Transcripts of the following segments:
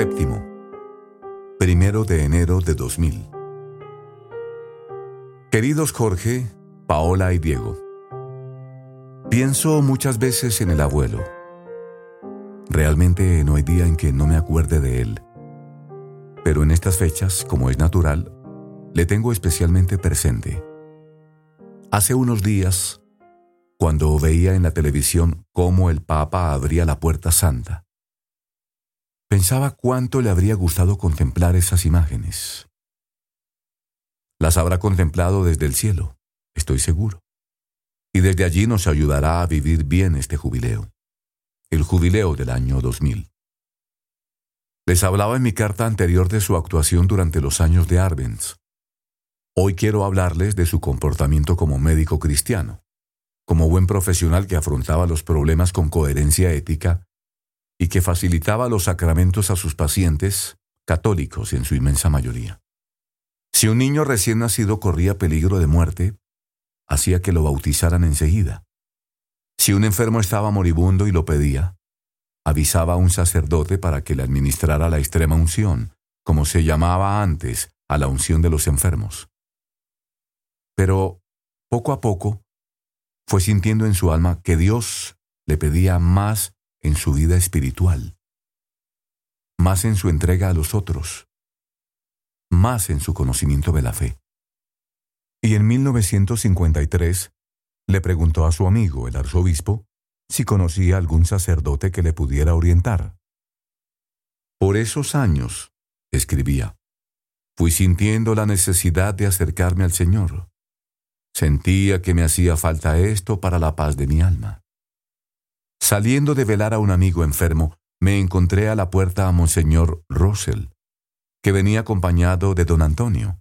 Séptimo. Primero de enero de 2000. Queridos Jorge, Paola y Diego. Pienso muchas veces en el abuelo. Realmente no hay día en que no me acuerde de él. Pero en estas fechas, como es natural, le tengo especialmente presente. Hace unos días, cuando veía en la televisión cómo el Papa abría la puerta santa, pensaba cuánto le habría gustado contemplar esas imágenes. Las habrá contemplado desde el cielo, estoy seguro. Y desde allí nos ayudará a vivir bien este jubileo, el jubileo del año 2000. Les hablaba en mi carta anterior de su actuación durante los años de Arbenz. Hoy quiero hablarles de su comportamiento como médico cristiano, como buen profesional que afrontaba los problemas con coherencia ética y que facilitaba los sacramentos a sus pacientes, católicos en su inmensa mayoría. Si un niño recién nacido corría peligro de muerte, hacía que lo bautizaran enseguida. Si un enfermo estaba moribundo y lo pedía, avisaba a un sacerdote para que le administrara la extrema unción, como se llamaba antes a la unción de los enfermos. Pero, poco a poco, fue sintiendo en su alma que Dios le pedía más en su vida espiritual, más en su entrega a los otros, más en su conocimiento de la fe. Y en 1953 le preguntó a su amigo, el arzobispo, si conocía algún sacerdote que le pudiera orientar. Por esos años, escribía, fui sintiendo la necesidad de acercarme al Señor. Sentía que me hacía falta esto para la paz de mi alma. Saliendo de velar a un amigo enfermo, me encontré a la puerta a Monseñor Russell, que venía acompañado de don Antonio,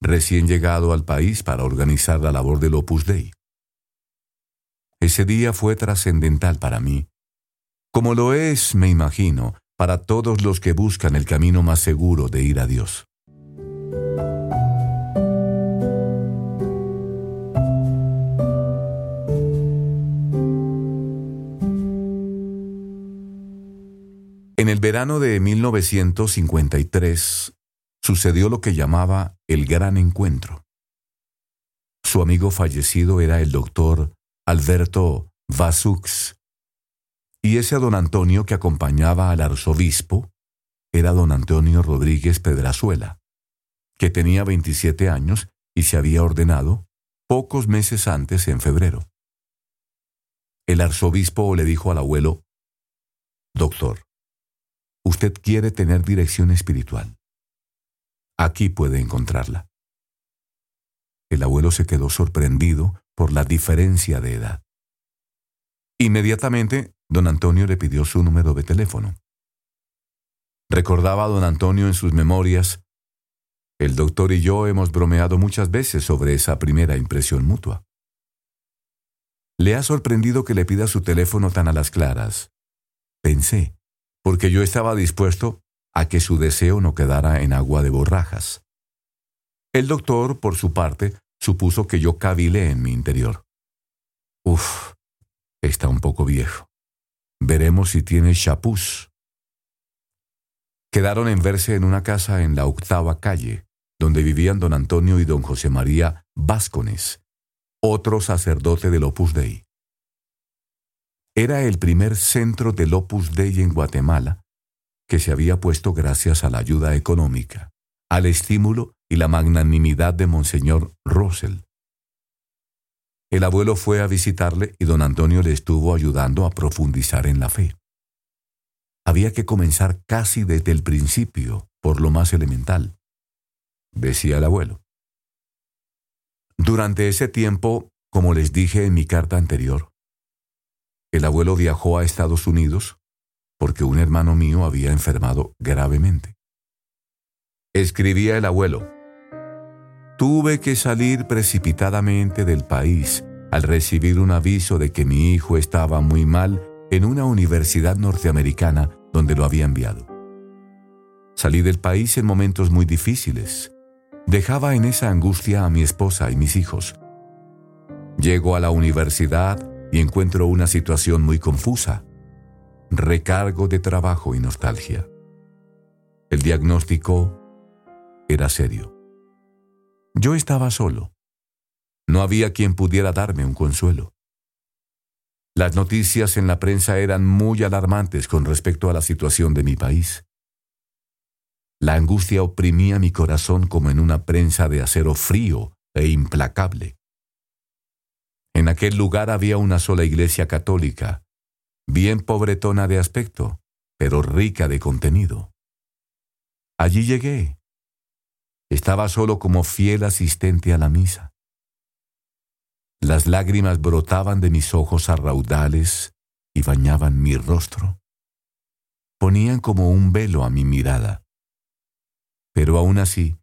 recién llegado al país para organizar la labor del Opus Dei. Ese día fue trascendental para mí, como lo es, me imagino, para todos los que buscan el camino más seguro de ir a Dios. Verano de 1953 sucedió lo que llamaba el gran encuentro. Su amigo fallecido era el doctor Alberto Vasux, y ese don Antonio que acompañaba al arzobispo era don Antonio Rodríguez Pedrazuela, que tenía 27 años y se había ordenado pocos meses antes en febrero. El arzobispo le dijo al abuelo, Doctor, Usted quiere tener dirección espiritual. Aquí puede encontrarla. El abuelo se quedó sorprendido por la diferencia de edad. Inmediatamente, don Antonio le pidió su número de teléfono. Recordaba a don Antonio en sus memorias, el doctor y yo hemos bromeado muchas veces sobre esa primera impresión mutua. Le ha sorprendido que le pida su teléfono tan a las claras. Pensé, porque yo estaba dispuesto a que su deseo no quedara en agua de borrajas. El doctor, por su parte, supuso que yo cavilé en mi interior. Uf, está un poco viejo. Veremos si tiene chapús. Quedaron en verse en una casa en la octava calle, donde vivían don Antonio y don José María Váscones, otro sacerdote del Opus Dei. Era el primer centro del Opus Dei en Guatemala, que se había puesto gracias a la ayuda económica, al estímulo y la magnanimidad de Monseñor Russell. El abuelo fue a visitarle y don Antonio le estuvo ayudando a profundizar en la fe. Había que comenzar casi desde el principio, por lo más elemental, decía el abuelo. Durante ese tiempo, como les dije en mi carta anterior, el abuelo viajó a Estados Unidos porque un hermano mío había enfermado gravemente. Escribía el abuelo, Tuve que salir precipitadamente del país al recibir un aviso de que mi hijo estaba muy mal en una universidad norteamericana donde lo había enviado. Salí del país en momentos muy difíciles. Dejaba en esa angustia a mi esposa y mis hijos. Llego a la universidad y encuentro una situación muy confusa, recargo de trabajo y nostalgia. El diagnóstico era serio. Yo estaba solo. No había quien pudiera darme un consuelo. Las noticias en la prensa eran muy alarmantes con respecto a la situación de mi país. La angustia oprimía mi corazón como en una prensa de acero frío e implacable. En aquel lugar había una sola iglesia católica, bien pobretona de aspecto, pero rica de contenido. Allí llegué. Estaba solo como fiel asistente a la misa. Las lágrimas brotaban de mis ojos a raudales y bañaban mi rostro. Ponían como un velo a mi mirada. Pero aún así,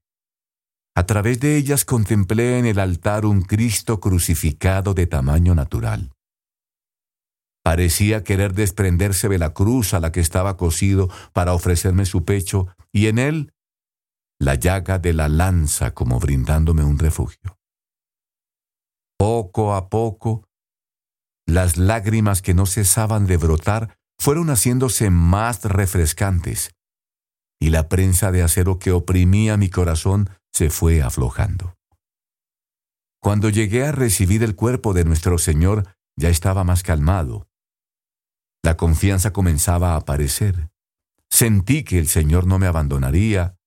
a través de ellas contemplé en el altar un Cristo crucificado de tamaño natural. Parecía querer desprenderse de la cruz a la que estaba cosido para ofrecerme su pecho, y en él la llaga de la lanza como brindándome un refugio. Poco a poco, las lágrimas que no cesaban de brotar fueron haciéndose más refrescantes, y la prensa de acero que oprimía mi corazón se fue aflojando. Cuando llegué a recibir el cuerpo de nuestro Señor, ya estaba más calmado. La confianza comenzaba a aparecer. Sentí que el Señor no me abandonaría,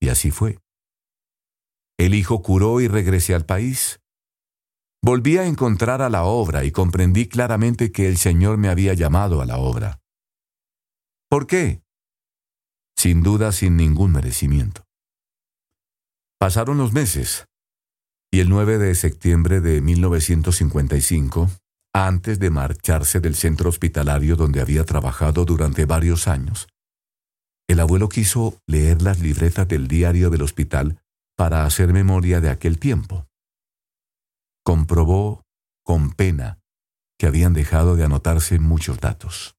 y así fue. El Hijo curó y regresé al país. Volví a encontrar a la obra y comprendí claramente que el Señor me había llamado a la obra. ¿Por qué? Sin duda, sin ningún merecimiento. Pasaron los meses, y el 9 de septiembre de 1955, antes de marcharse del centro hospitalario donde había trabajado durante varios años, el abuelo quiso leer las libretas del diario del hospital para hacer memoria de aquel tiempo. Comprobó con pena que habían dejado de anotarse muchos datos.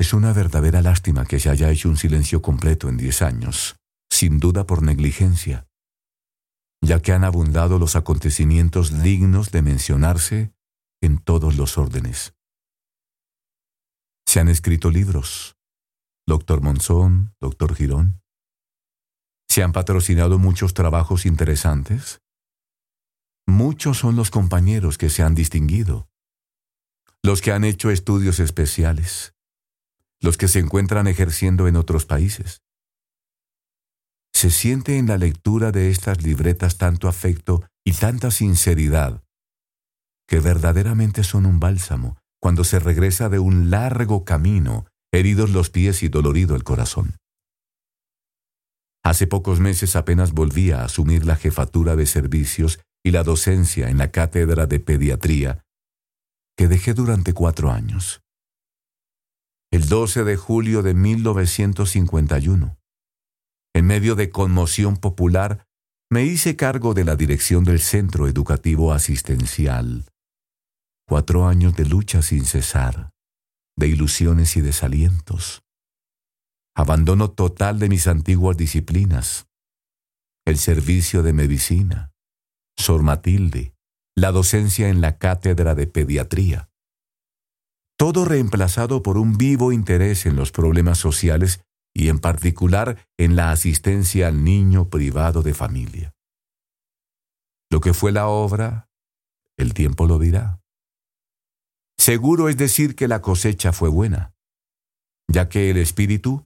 Es una verdadera lástima que se haya hecho un silencio completo en diez años, sin duda por negligencia, ya que han abundado los acontecimientos dignos de mencionarse en todos los órdenes. Se han escrito libros, doctor Monzón, doctor Girón. Se han patrocinado muchos trabajos interesantes Muchos son los compañeros que se han distinguido, los que han hecho estudios especiales, los que se encuentran ejerciendo en otros países. Se siente en la lectura de estas libretas tanto afecto y tanta sinceridad, que verdaderamente son un bálsamo cuando se regresa de un largo camino, heridos los pies y dolorido el corazón. Hace pocos meses apenas volví a asumir la jefatura de servicios y la docencia en la cátedra de pediatría, que dejé durante cuatro años. El 12 de julio de 1951, en medio de conmoción popular, me hice cargo de la dirección del Centro Educativo Asistencial. Cuatro años de lucha sin cesar, de ilusiones y desalientos. Abandono total de mis antiguas disciplinas, el servicio de medicina, Sor Matilde, la docencia en la cátedra de pediatría. Todo reemplazado por un vivo interés en los problemas sociales y en particular en la asistencia al niño privado de familia. Lo que fue la obra, el tiempo lo dirá. Seguro es decir que la cosecha fue buena, ya que el espíritu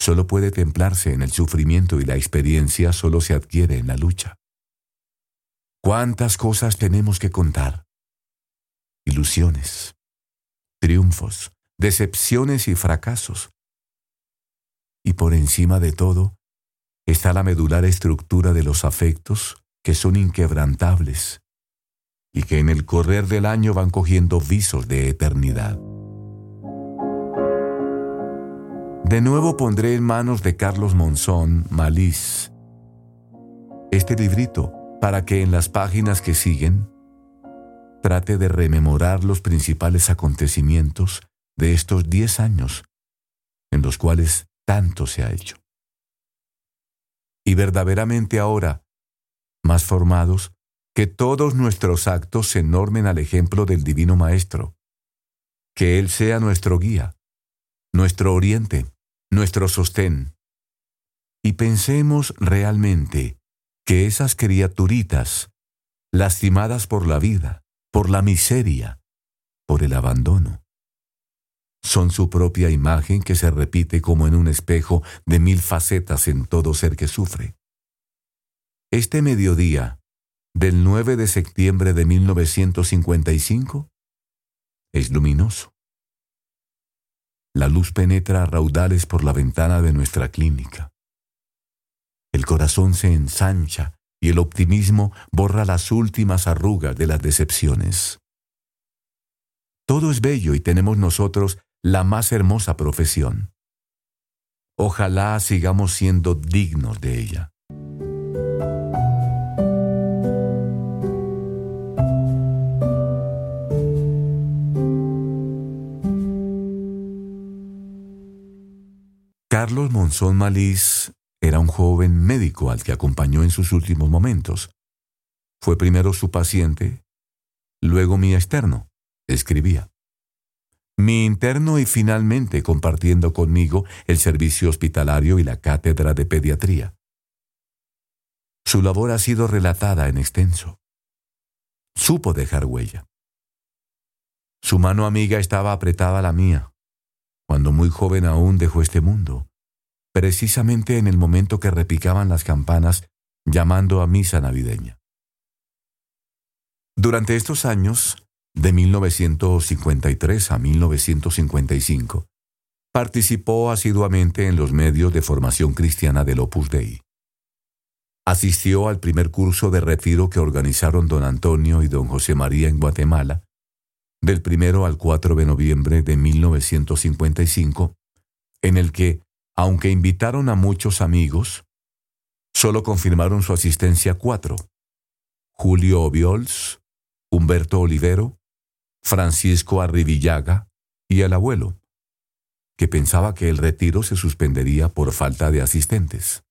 solo puede templarse en el sufrimiento y la experiencia solo se adquiere en la lucha. ¿Cuántas cosas tenemos que contar? Ilusiones, triunfos, decepciones y fracasos. Y por encima de todo está la medular estructura de los afectos que son inquebrantables y que en el correr del año van cogiendo visos de eternidad. De nuevo pondré en manos de Carlos Monzón, Maliz, este librito para que en las páginas que siguen trate de rememorar los principales acontecimientos de estos diez años en los cuales tanto se ha hecho. Y verdaderamente ahora, más formados, que todos nuestros actos se normen al ejemplo del Divino Maestro, que Él sea nuestro guía, nuestro oriente, nuestro sostén. Y pensemos realmente que esas criaturitas, lastimadas por la vida, por la miseria, por el abandono, son su propia imagen que se repite como en un espejo de mil facetas en todo ser que sufre. Este mediodía del 9 de septiembre de 1955 es luminoso. La luz penetra a raudales por la ventana de nuestra clínica. El corazón se ensancha y el optimismo borra las últimas arrugas de las decepciones. Todo es bello y tenemos nosotros la más hermosa profesión. Ojalá sigamos siendo dignos de ella. Carlos Monzón Malís era un joven médico al que acompañó en sus últimos momentos. Fue primero su paciente, luego mi externo, escribía mi interno y finalmente compartiendo conmigo el servicio hospitalario y la cátedra de pediatría. Su labor ha sido relatada en extenso. Supo dejar huella. Su mano amiga estaba apretada a la mía, cuando muy joven aún dejó este mundo, precisamente en el momento que repicaban las campanas llamando a misa navideña. Durante estos años, de 1953 a 1955, participó asiduamente en los medios de formación cristiana del Opus Dei. Asistió al primer curso de retiro que organizaron don Antonio y don José María en Guatemala, del primero al 4 de noviembre de 1955, en el que, aunque invitaron a muchos amigos, solo confirmaron su asistencia cuatro, Julio Obiols, Humberto Olivero, Francisco Arribillaga y el abuelo, que pensaba que el retiro se suspendería por falta de asistentes.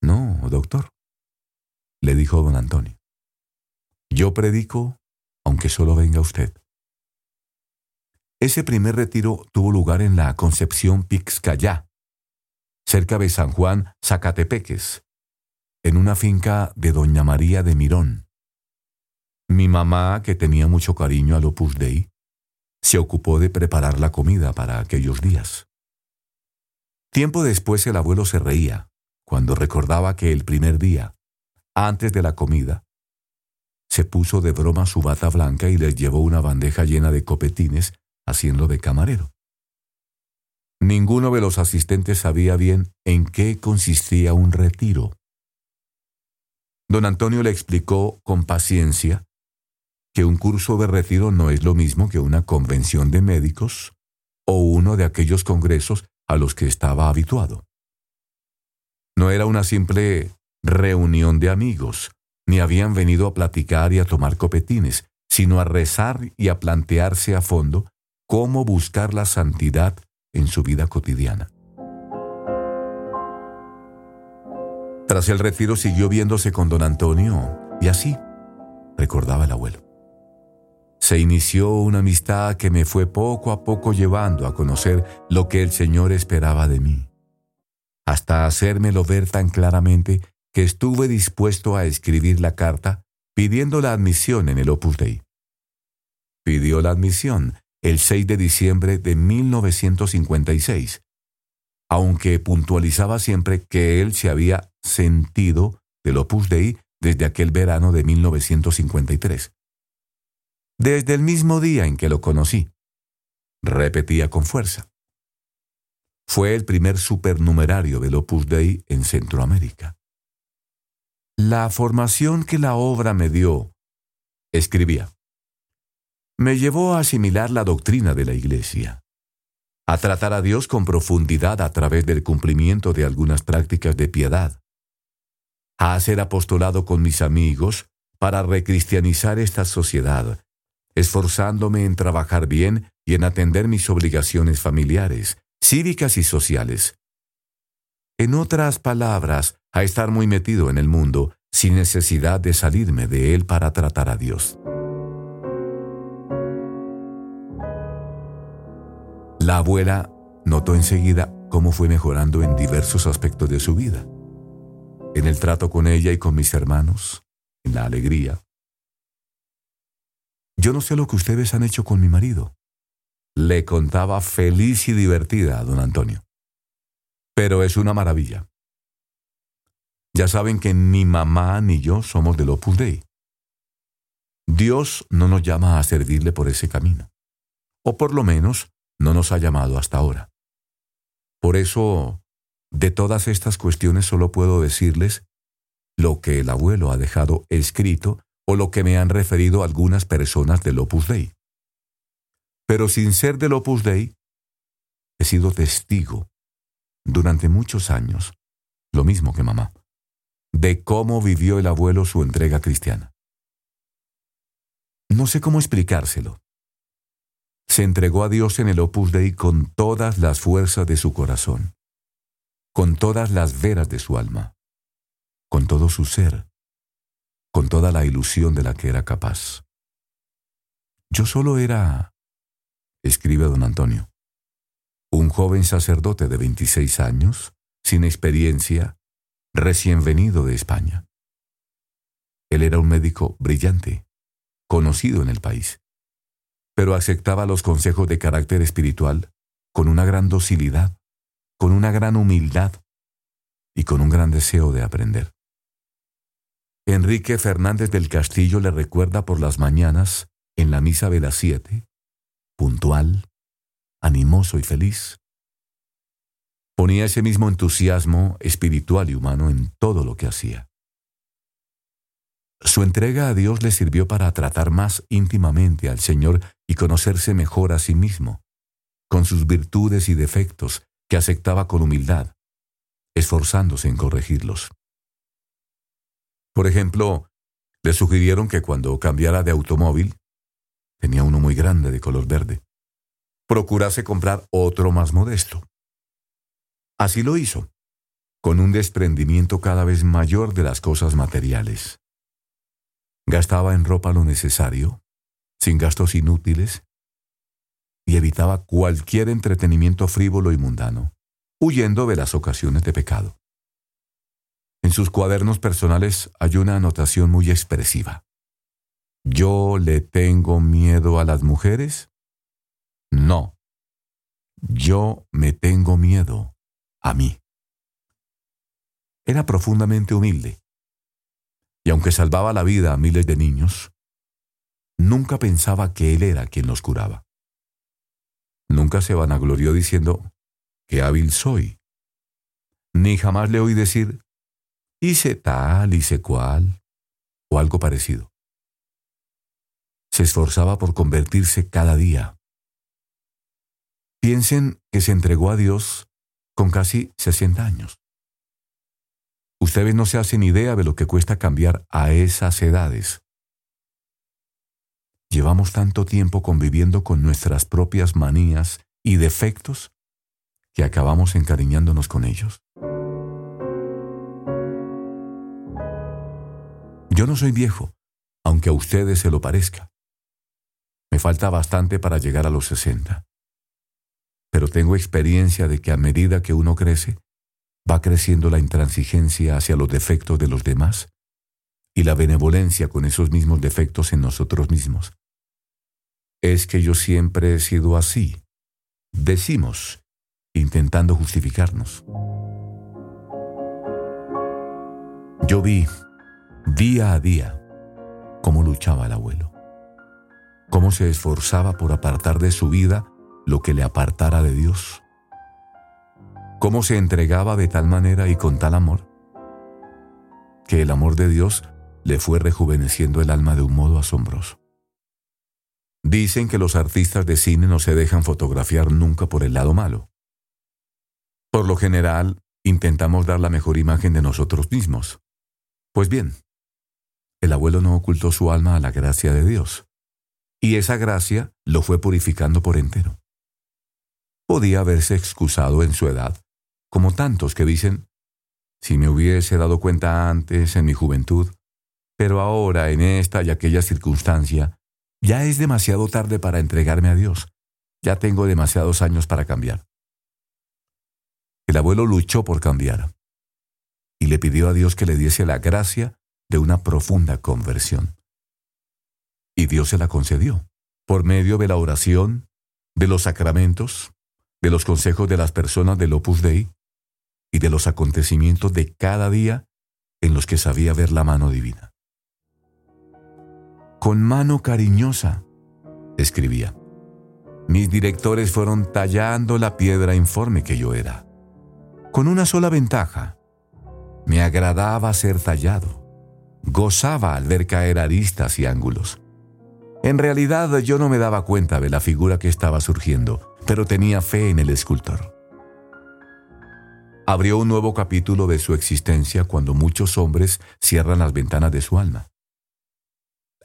No, doctor, le dijo don Antonio. Yo predico aunque solo venga usted. Ese primer retiro tuvo lugar en la Concepción Pixcayá, cerca de San Juan Zacatepeques, en una finca de doña María de Mirón. Mi mamá, que tenía mucho cariño al Opus Dei, se ocupó de preparar la comida para aquellos días. Tiempo después el abuelo se reía cuando recordaba que el primer día, antes de la comida, se puso de broma su bata blanca y les llevó una bandeja llena de copetines haciendo de camarero. Ninguno de los asistentes sabía bien en qué consistía un retiro. Don Antonio le explicó con paciencia que un curso de retiro no es lo mismo que una convención de médicos o uno de aquellos congresos a los que estaba habituado. No era una simple reunión de amigos, ni habían venido a platicar y a tomar copetines, sino a rezar y a plantearse a fondo cómo buscar la santidad en su vida cotidiana. Tras el retiro siguió viéndose con don Antonio, y así, recordaba el abuelo se inició una amistad que me fue poco a poco llevando a conocer lo que el Señor esperaba de mí, hasta hacérmelo ver tan claramente que estuve dispuesto a escribir la carta pidiendo la admisión en el Opus Dei. Pidió la admisión el 6 de diciembre de 1956, aunque puntualizaba siempre que él se había sentido del Opus Dei desde aquel verano de 1953 desde el mismo día en que lo conocí. Repetía con fuerza. Fue el primer supernumerario del Opus Dei en Centroamérica. La formación que la obra me dio, escribía, me llevó a asimilar la doctrina de la Iglesia, a tratar a Dios con profundidad a través del cumplimiento de algunas prácticas de piedad, a hacer apostolado con mis amigos para recristianizar esta sociedad esforzándome en trabajar bien y en atender mis obligaciones familiares, cívicas y sociales. En otras palabras, a estar muy metido en el mundo sin necesidad de salirme de él para tratar a Dios. La abuela notó enseguida cómo fue mejorando en diversos aspectos de su vida, en el trato con ella y con mis hermanos, en la alegría. Yo no sé lo que ustedes han hecho con mi marido, le contaba feliz y divertida a don Antonio. Pero es una maravilla. Ya saben que ni mamá ni yo somos del Opus Dei. Dios no nos llama a servirle por ese camino. O por lo menos no nos ha llamado hasta ahora. Por eso, de todas estas cuestiones solo puedo decirles lo que el abuelo ha dejado escrito o lo que me han referido algunas personas del Opus Dei. Pero sin ser del Opus Dei, he sido testigo durante muchos años, lo mismo que mamá, de cómo vivió el abuelo su entrega cristiana. No sé cómo explicárselo. Se entregó a Dios en el Opus Dei con todas las fuerzas de su corazón, con todas las veras de su alma, con todo su ser, con toda la ilusión de la que era capaz. Yo solo era escribe don Antonio. Un joven sacerdote de 26 años, sin experiencia, recién venido de España. Él era un médico brillante, conocido en el país, pero aceptaba los consejos de carácter espiritual con una gran docilidad, con una gran humildad y con un gran deseo de aprender. Enrique Fernández del Castillo le recuerda por las mañanas, en la misa de las siete, puntual, animoso y feliz. Ponía ese mismo entusiasmo espiritual y humano en todo lo que hacía. Su entrega a Dios le sirvió para tratar más íntimamente al Señor y conocerse mejor a sí mismo, con sus virtudes y defectos que aceptaba con humildad, esforzándose en corregirlos. Por ejemplo, le sugirieron que cuando cambiara de automóvil, tenía uno muy grande de color verde, procurase comprar otro más modesto. Así lo hizo, con un desprendimiento cada vez mayor de las cosas materiales. Gastaba en ropa lo necesario, sin gastos inútiles, y evitaba cualquier entretenimiento frívolo y mundano, huyendo de las ocasiones de pecado. En sus cuadernos personales hay una anotación muy expresiva. ¿Yo le tengo miedo a las mujeres? No. Yo me tengo miedo a mí. Era profundamente humilde. Y aunque salvaba la vida a miles de niños, nunca pensaba que él era quien los curaba. Nunca se vanaglorió diciendo, qué hábil soy. Ni jamás le oí decir, hice tal, hice cual, o algo parecido se esforzaba por convertirse cada día. Piensen que se entregó a Dios con casi 60 años. Ustedes no se hacen idea de lo que cuesta cambiar a esas edades. Llevamos tanto tiempo conviviendo con nuestras propias manías y defectos que acabamos encariñándonos con ellos. Yo no soy viejo, aunque a ustedes se lo parezca. Me falta bastante para llegar a los 60. Pero tengo experiencia de que a medida que uno crece, va creciendo la intransigencia hacia los defectos de los demás y la benevolencia con esos mismos defectos en nosotros mismos. Es que yo siempre he sido así, decimos, intentando justificarnos. Yo vi, día a día, cómo luchaba el abuelo cómo se esforzaba por apartar de su vida lo que le apartara de Dios, cómo se entregaba de tal manera y con tal amor, que el amor de Dios le fue rejuveneciendo el alma de un modo asombroso. Dicen que los artistas de cine no se dejan fotografiar nunca por el lado malo. Por lo general, intentamos dar la mejor imagen de nosotros mismos. Pues bien, el abuelo no ocultó su alma a la gracia de Dios y esa gracia lo fue purificando por entero. Podía haberse excusado en su edad, como tantos que dicen, si me hubiese dado cuenta antes, en mi juventud, pero ahora, en esta y aquella circunstancia, ya es demasiado tarde para entregarme a Dios, ya tengo demasiados años para cambiar. El abuelo luchó por cambiar y le pidió a Dios que le diese la gracia de una profunda conversión. Y Dios se la concedió por medio de la oración, de los sacramentos, de los consejos de las personas del Opus Dei y de los acontecimientos de cada día en los que sabía ver la mano divina. Con mano cariñosa, escribía, mis directores fueron tallando la piedra informe que yo era, con una sola ventaja. Me agradaba ser tallado. Gozaba al ver caer aristas y ángulos. En realidad yo no me daba cuenta de la figura que estaba surgiendo, pero tenía fe en el escultor. Abrió un nuevo capítulo de su existencia cuando muchos hombres cierran las ventanas de su alma.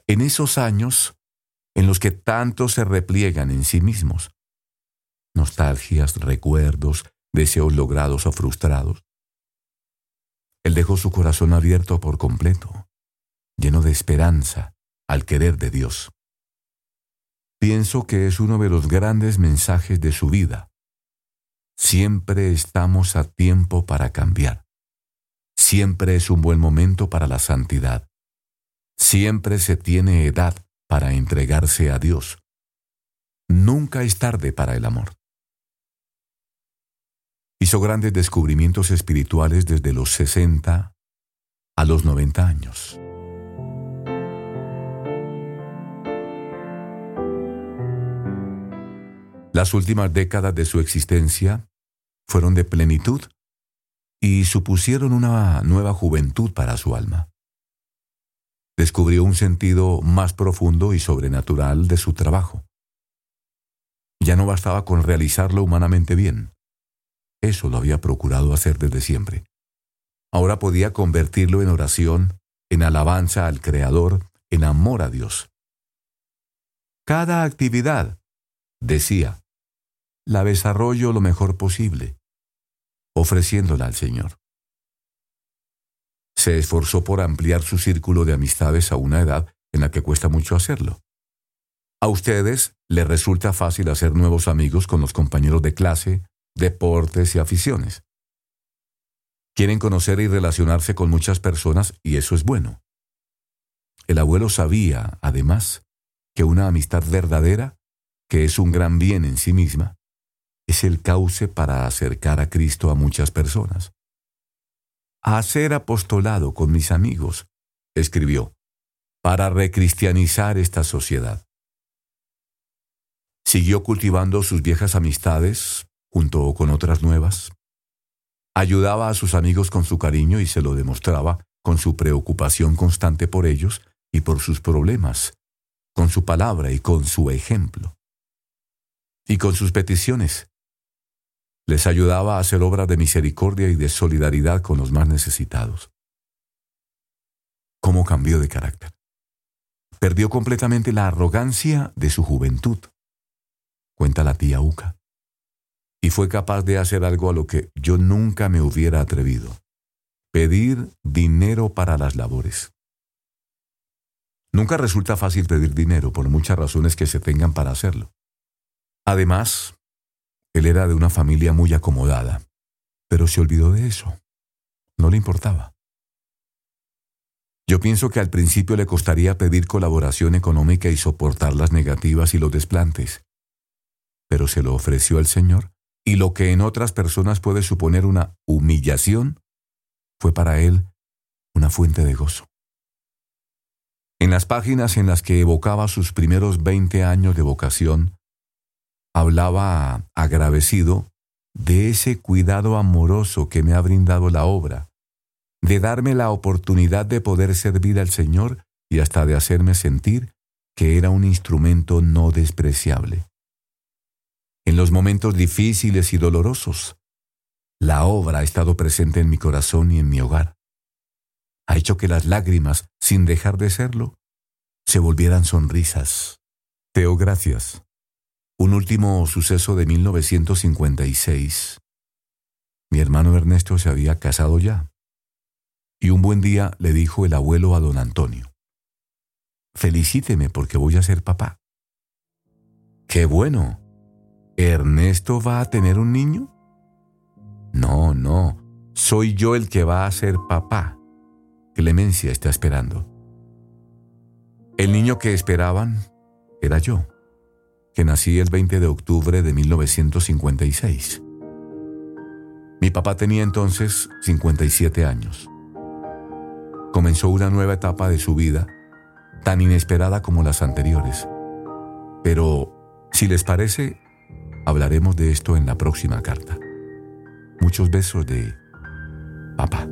En esos años en los que tanto se repliegan en sí mismos, nostalgias, recuerdos, deseos logrados o frustrados, él dejó su corazón abierto por completo, lleno de esperanza al querer de Dios. Pienso que es uno de los grandes mensajes de su vida Siempre estamos a tiempo para cambiar. Siempre es un buen momento para la santidad. Siempre se tiene edad para entregarse a Dios. Nunca es tarde para el amor. Hizo grandes descubrimientos espirituales desde los 60 a los 90 años. Las últimas décadas de su existencia fueron de plenitud y supusieron una nueva juventud para su alma. Descubrió un sentido más profundo y sobrenatural de su trabajo. Ya no bastaba con realizarlo humanamente bien. Eso lo había procurado hacer desde siempre. Ahora podía convertirlo en oración, en alabanza al Creador, en amor a Dios. Cada actividad, decía, la desarrollo lo mejor posible, ofreciéndola al Señor. Se esforzó por ampliar su círculo de amistades a una edad en la que cuesta mucho hacerlo. A ustedes les resulta fácil hacer nuevos amigos con los compañeros de clase, deportes y aficiones. Quieren conocer y relacionarse con muchas personas y eso es bueno. El abuelo sabía, además, que una amistad verdadera, que es un gran bien en sí misma, es el cauce para acercar a Cristo a muchas personas. Hacer apostolado con mis amigos, escribió, para recristianizar esta sociedad. Siguió cultivando sus viejas amistades junto con otras nuevas. Ayudaba a sus amigos con su cariño y se lo demostraba con su preocupación constante por ellos y por sus problemas, con su palabra y con su ejemplo. Y con sus peticiones, les ayudaba a hacer obras de misericordia y de solidaridad con los más necesitados. ¿Cómo cambió de carácter? Perdió completamente la arrogancia de su juventud, cuenta la tía Uca, y fue capaz de hacer algo a lo que yo nunca me hubiera atrevido, pedir dinero para las labores. Nunca resulta fácil pedir dinero por muchas razones que se tengan para hacerlo. Además, él era de una familia muy acomodada, pero se olvidó de eso. No le importaba. Yo pienso que al principio le costaría pedir colaboración económica y soportar las negativas y los desplantes, pero se lo ofreció al Señor y lo que en otras personas puede suponer una humillación, fue para él una fuente de gozo. En las páginas en las que evocaba sus primeros 20 años de vocación, hablaba agradecido de ese cuidado amoroso que me ha brindado la obra, de darme la oportunidad de poder servir al Señor y hasta de hacerme sentir que era un instrumento no despreciable. En los momentos difíciles y dolorosos, la obra ha estado presente en mi corazón y en mi hogar. Ha hecho que las lágrimas, sin dejar de serlo, se volvieran sonrisas. Teo, gracias un último suceso de 1956. Mi hermano Ernesto se había casado ya. Y un buen día le dijo el abuelo a don Antonio, Felicíteme porque voy a ser papá. ¡Qué bueno! ¿Ernesto va a tener un niño? No, no, soy yo el que va a ser papá. Clemencia está esperando. El niño que esperaban era yo, que nací el 20 de octubre de 1956. Mi papá tenía entonces 57 años. Comenzó una nueva etapa de su vida, tan inesperada como las anteriores. Pero, si les parece, hablaremos de esto en la próxima carta. Muchos besos de papá.